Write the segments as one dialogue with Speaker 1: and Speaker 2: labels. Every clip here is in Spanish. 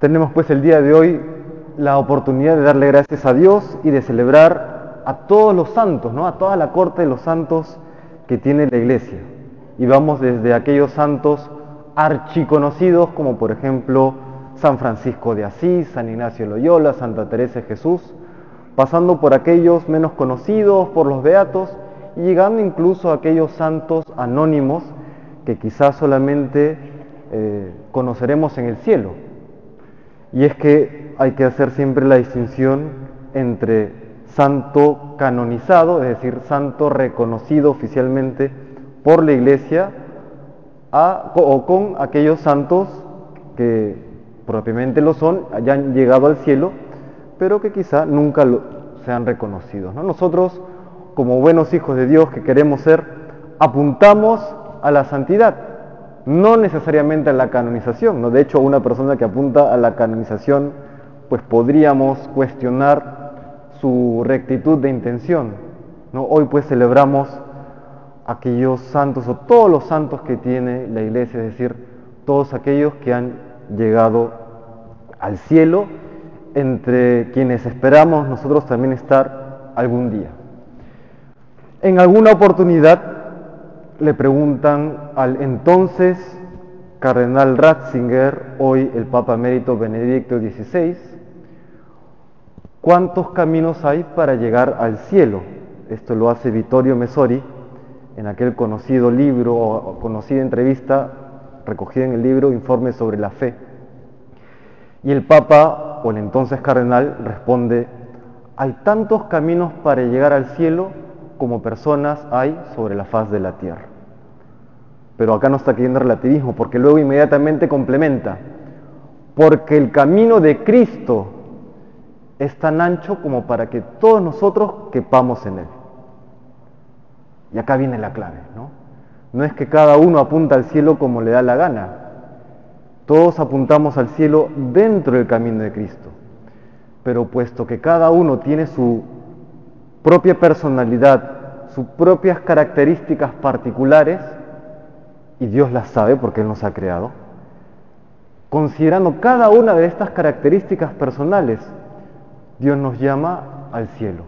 Speaker 1: Tenemos pues el día de hoy la oportunidad de darle gracias a Dios y de celebrar a todos los santos, ¿no? a toda la corte de los santos que tiene la iglesia. Y vamos desde aquellos santos archiconocidos como por ejemplo San Francisco de Asís, San Ignacio Loyola, Santa Teresa de Jesús, pasando por aquellos menos conocidos, por los beatos, y llegando incluso a aquellos santos anónimos que quizás solamente eh, conoceremos en el cielo. Y es que hay que hacer siempre la distinción entre santo canonizado, es decir, santo reconocido oficialmente por la iglesia, o con aquellos santos que propiamente lo son, hayan llegado al cielo, pero que quizá nunca lo, sean reconocidos. ¿no? Nosotros, como buenos hijos de Dios que queremos ser, apuntamos a la santidad, no necesariamente a la canonización. ¿no? De hecho, una persona que apunta a la canonización, pues podríamos cuestionar su rectitud de intención. ¿no? Hoy pues celebramos aquellos santos o todos los santos que tiene la iglesia, es decir, todos aquellos que han llegado al cielo, entre quienes esperamos nosotros también estar algún día. En alguna oportunidad le preguntan al entonces cardenal Ratzinger, hoy el Papa Emérito Benedicto XVI, ¿cuántos caminos hay para llegar al cielo? Esto lo hace Vittorio Messori en aquel conocido libro o conocida entrevista recogida en el libro Informe sobre la Fe. Y el Papa o el entonces cardenal responde, hay tantos caminos para llegar al cielo como personas hay sobre la faz de la tierra. Pero acá no está queriendo relativismo, porque luego inmediatamente complementa, porque el camino de Cristo es tan ancho como para que todos nosotros quepamos en él. Y acá viene la clave, ¿no? No es que cada uno apunta al cielo como le da la gana. Todos apuntamos al cielo dentro del camino de Cristo. Pero puesto que cada uno tiene su propia personalidad, sus propias características particulares, y Dios las sabe porque Él nos ha creado, considerando cada una de estas características personales, Dios nos llama al cielo.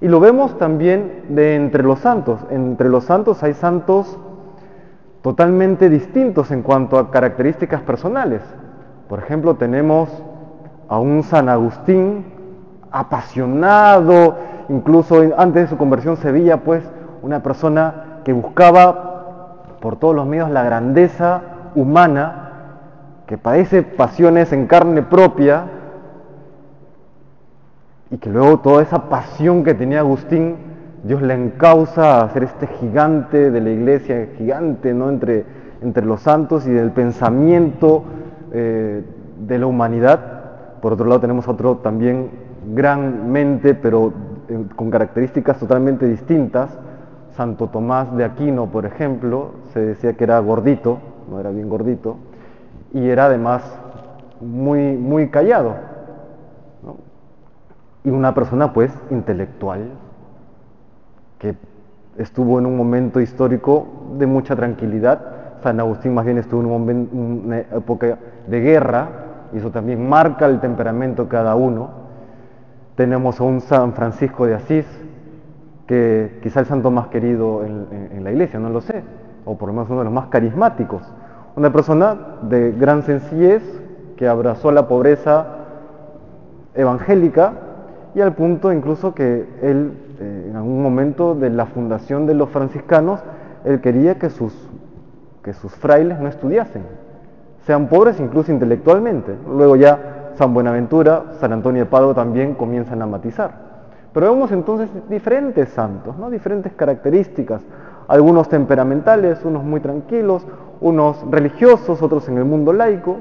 Speaker 1: Y lo vemos también de entre los santos. Entre los santos hay santos totalmente distintos en cuanto a características personales. Por ejemplo, tenemos a un San Agustín apasionado, incluso antes de su conversión se veía pues una persona que buscaba por todos los medios la grandeza humana, que padece pasiones en carne propia, y que luego toda esa pasión que tenía Agustín, Dios le encausa a ser este gigante de la iglesia, gigante ¿no? entre, entre los santos y del pensamiento eh, de la humanidad. Por otro lado tenemos otro también gran mente, pero con características totalmente distintas. Santo Tomás de Aquino, por ejemplo, se decía que era gordito, no era bien gordito, y era además muy, muy callado y una persona pues intelectual que estuvo en un momento histórico de mucha tranquilidad. San Agustín más bien estuvo en una época de guerra y eso también marca el temperamento de cada uno. Tenemos a un San Francisco de Asís, que quizá el santo más querido en, la iglesia, no lo sé, o por lo menos uno de los más carismáticos. Una persona de gran sencillez que abrazó la pobreza evangélica y al punto incluso que él, eh, en algún momento de la fundación de los franciscanos, él quería que sus, que sus frailes no estudiasen, sean pobres incluso intelectualmente. Luego ya San Buenaventura, San Antonio de Padua también comienzan a matizar. Pero vemos entonces diferentes santos, ¿no? diferentes características, algunos temperamentales, unos muy tranquilos, unos religiosos, otros en el mundo laico.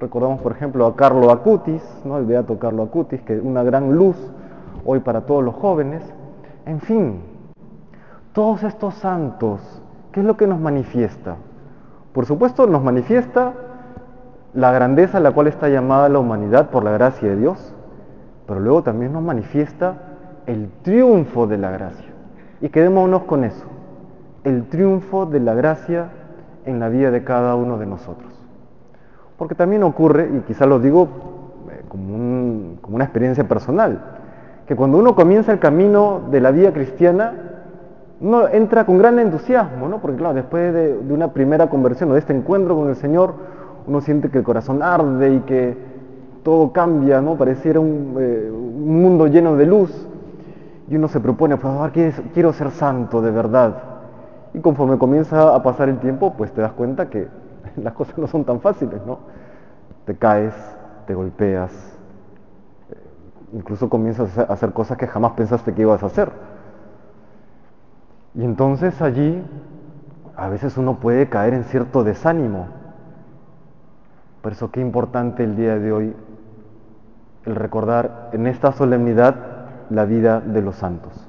Speaker 1: Recordamos, por ejemplo, a Carlo Acutis, ¿no? el beato Carlo Acutis, que es una gran luz hoy para todos los jóvenes. En fin, todos estos santos, ¿qué es lo que nos manifiesta? Por supuesto, nos manifiesta la grandeza a la cual está llamada la humanidad por la gracia de Dios, pero luego también nos manifiesta el triunfo de la gracia. Y quedémonos con eso, el triunfo de la gracia en la vida de cada uno de nosotros. Porque también ocurre, y quizá lo digo eh, como, un- como una experiencia personal, que cuando uno comienza el camino de la vida cristiana, uno entra con gran entusiasmo, ¿no? Porque claro, después de, de una primera conversión o de este encuentro con el Señor, uno siente que el corazón arde y que todo cambia, ¿no? Pareciera un, eh, un mundo lleno de luz. Y uno se propone, pues, "Ah, quiero ser santo de verdad. Y conforme comienza a pasar el tiempo, pues te das cuenta que las cosas no son tan fáciles, ¿no? Te caes, te golpeas, eh, incluso comienzas a hacer cosas que jamás pensaste que ibas a hacer. Y entonces allí a veces uno puede caer en cierto desánimo. Por eso qué importante el día de hoy el recordar en esta solemnidad la vida de los santos.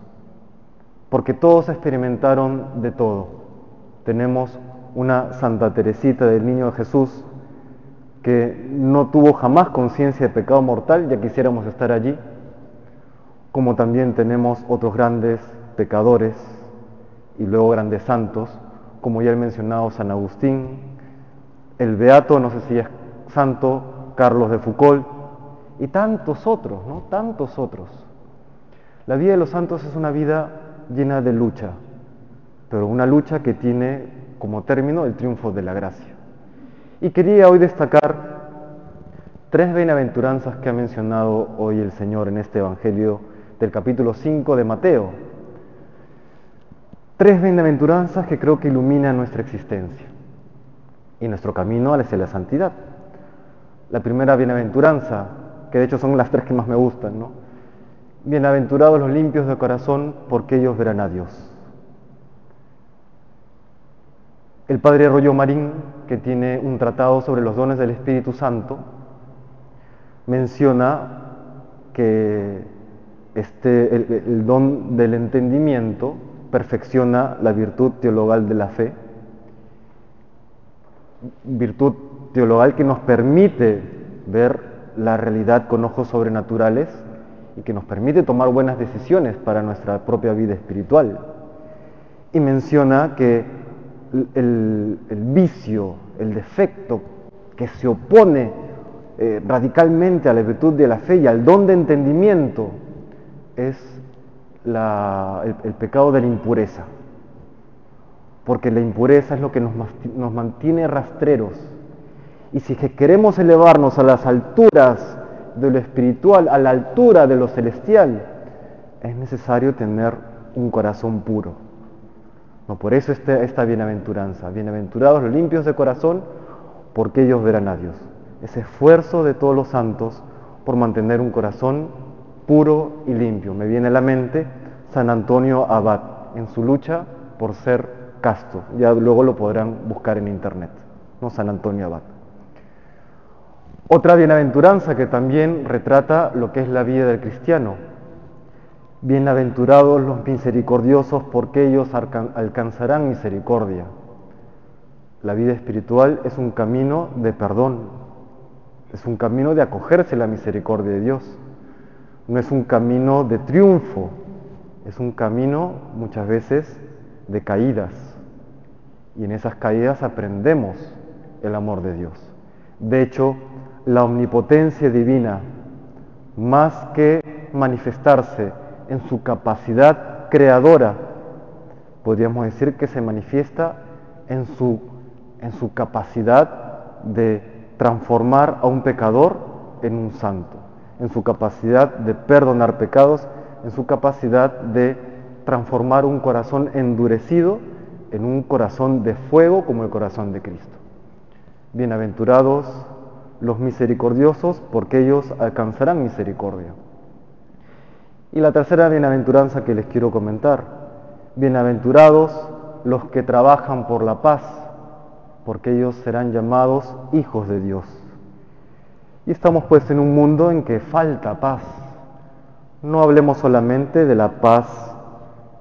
Speaker 1: Porque todos experimentaron de todo. Tenemos una Santa Teresita del Niño Jesús que no tuvo jamás conciencia de pecado mortal, ya quisiéramos estar allí, como también tenemos otros grandes pecadores y luego grandes santos, como ya he mencionado San Agustín, el Beato, no sé si es santo, Carlos de Foucault, y tantos otros, ¿no? Tantos otros. La vida de los santos es una vida llena de lucha, pero una lucha que tiene como término el triunfo de la gracia. Y quería hoy destacar tres bienaventuranzas que ha mencionado hoy el Señor en este Evangelio del capítulo 5 de Mateo. Tres bienaventuranzas que creo que iluminan nuestra existencia y nuestro camino hacia la santidad. La primera bienaventuranza, que de hecho son las tres que más me gustan, ¿no? Bienaventurados los limpios de corazón, porque ellos verán a Dios. El padre Arroyo Marín, que tiene un tratado sobre los dones del Espíritu Santo, menciona que este, el, el don del entendimiento perfecciona la virtud teologal de la fe, virtud teologal que nos permite ver la realidad con ojos sobrenaturales y que nos permite tomar buenas decisiones para nuestra propia vida espiritual. Y menciona que el, vicio, el defecto que se opone eh, radicalmente a la virtud de la fe y al don de entendimiento es el, pecado de la impureza. Porque la impureza es lo que nos mantiene rastreros. Y si queremos elevarnos a las alturas de lo espiritual, a la altura de lo celestial, es necesario tener un corazón puro. No, por eso este, esta bienaventuranza. Bienaventurados los limpios de corazón, porque ellos verán a Dios. Ese esfuerzo de todos los santos por mantener un corazón puro y limpio. Me viene a la mente San Antonio Abad en su lucha por ser casto. Ya luego lo podrán buscar en internet. ¿no? San Antonio Abad. Otra bienaventuranza que también retrata lo que es la vida del cristiano. Bienaventurados los misericordiosos porque ellos alcanzarán misericordia. La vida espiritual es un camino de perdón, es un camino de acogerse a la misericordia de Dios. No es un camino de triunfo, es un camino muchas veces de caídas. Y en esas caídas aprendemos el amor de Dios. De hecho, la omnipotencia divina, más que manifestarse en su capacidad creadora, podríamos decir que se manifiesta en su, en su capacidad de transformar a un pecador en un santo, en su capacidad de perdonar pecados, en su capacidad de transformar un corazón endurecido en un corazón de fuego como el corazón de Cristo. Bienaventurados los misericordiosos, porque ellos alcanzarán misericordia. Y la tercera bienaventuranza que les quiero comentar, bienaventurados los que trabajan por la paz, porque ellos serán llamados hijos de Dios. Y estamos pues en un mundo en que falta paz. No hablemos solamente de la paz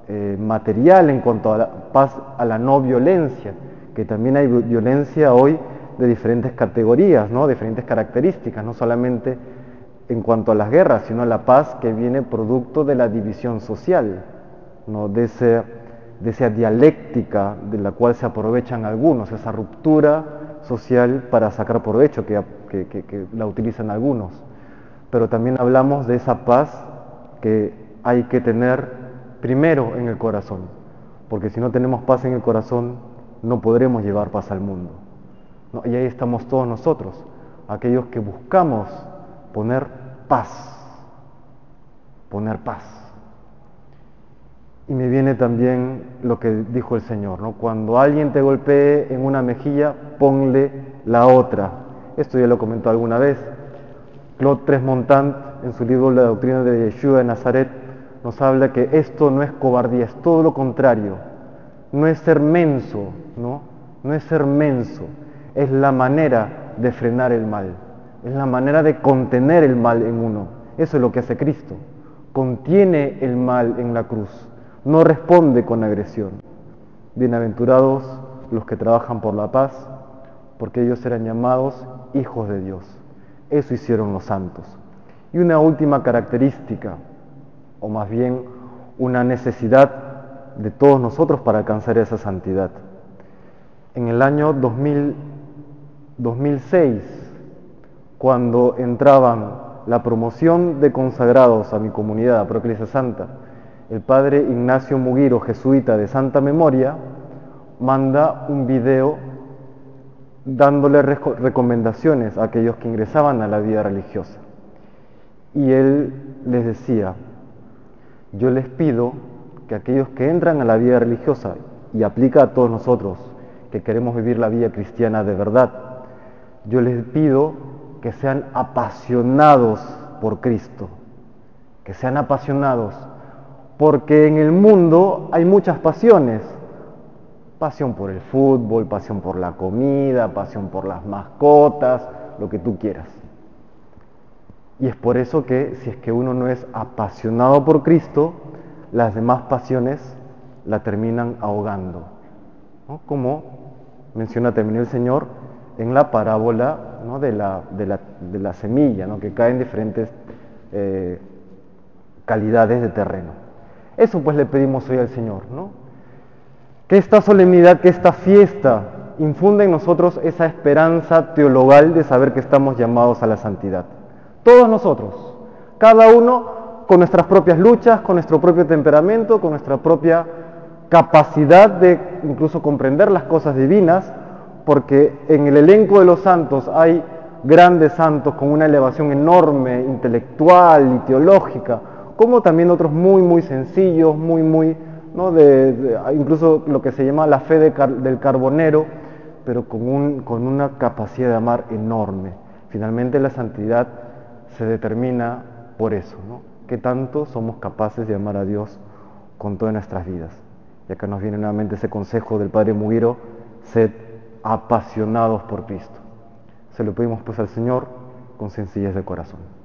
Speaker 1: eh, material en cuanto a la paz a la no violencia, que también hay violencia hoy de diferentes categorías, ¿no? diferentes características, no solamente en cuanto a las guerras, sino a la paz que viene producto de la división social, ¿no? de, de esa dialéctica de la cual se aprovechan algunos, esa ruptura social para sacar provecho que, que la utilizan algunos, pero también hablamos de esa paz que hay que tener primero en el corazón, porque si no tenemos paz en el corazón, no podremos llevar paz al mundo. Y ahí estamos todos nosotros, aquellos que buscamos poner paz, poner paz. Y me viene también lo que dijo el Señor, ¿no? Cuando alguien te golpee en una mejilla, ponle la otra. Esto ya lo comentó alguna vez. Claude Tresmontant, en su libro La doctrina de Yeshua de Nazaret, nos habla que esto no es cobardía, es todo lo contrario. No es ser menso, ¿no? No es ser menso, es la manera de frenar el mal, es la manera de contener el mal en uno. Eso es lo que hace Cristo. Contiene el mal en la cruz, no responde con agresión. Bienaventurados los que trabajan por la paz, porque ellos serán llamados hijos de Dios. Eso hicieron los santos. Y una última característica, o más bien una necesidad de todos nosotros para alcanzar esa santidad. En el año 2000, 2006, cuando entraban la promoción de consagrados a mi comunidad, a Santa, el padre Ignacio Mugiro, jesuita de Santa Memoria, manda un video dándole recomendaciones a aquellos que ingresaban a la vida religiosa. Y él les decía, yo les pido que aquellos que entran a la vida religiosa, y aplica a todos nosotros que queremos vivir la vida cristiana de verdad, yo les pido que sean apasionados por Cristo, que sean apasionados, porque en el mundo hay muchas pasiones, pasión por el fútbol, pasión por la comida, pasión por las mascotas, lo que tú quieras. Y es por eso que si es que uno no es apasionado por Cristo, las demás pasiones la terminan ahogando. Como menciona también el Señor en la parábola de, la, de, la, semilla, que cae en diferentes eh, calidades de terreno. Eso pues le pedimos hoy al Señor, ¿no? Que esta solemnidad, que esta fiesta infunda en nosotros esa esperanza teologal de saber que estamos llamados a la santidad. Todos nosotros, cada uno con nuestras propias luchas, con nuestro propio temperamento, con nuestra propia capacidad de incluso comprender las cosas divinas, porque en el elenco de los santos hay grandes santos con una elevación enorme, intelectual y teológica, como también otros muy, muy sencillos, muy, muy, ¿no? de, incluso lo que se llama la fe del carbonero, pero con, un, con una capacidad de amar enorme. Finalmente la santidad se determina por eso, ¿no? que tanto somos capaces de amar a Dios con todas nuestras vidas. Y acá nos viene nuevamente ese consejo del Padre Mugiro, sed apasionados por Cristo. Se lo pedimos pues al Señor con sencillez de corazón.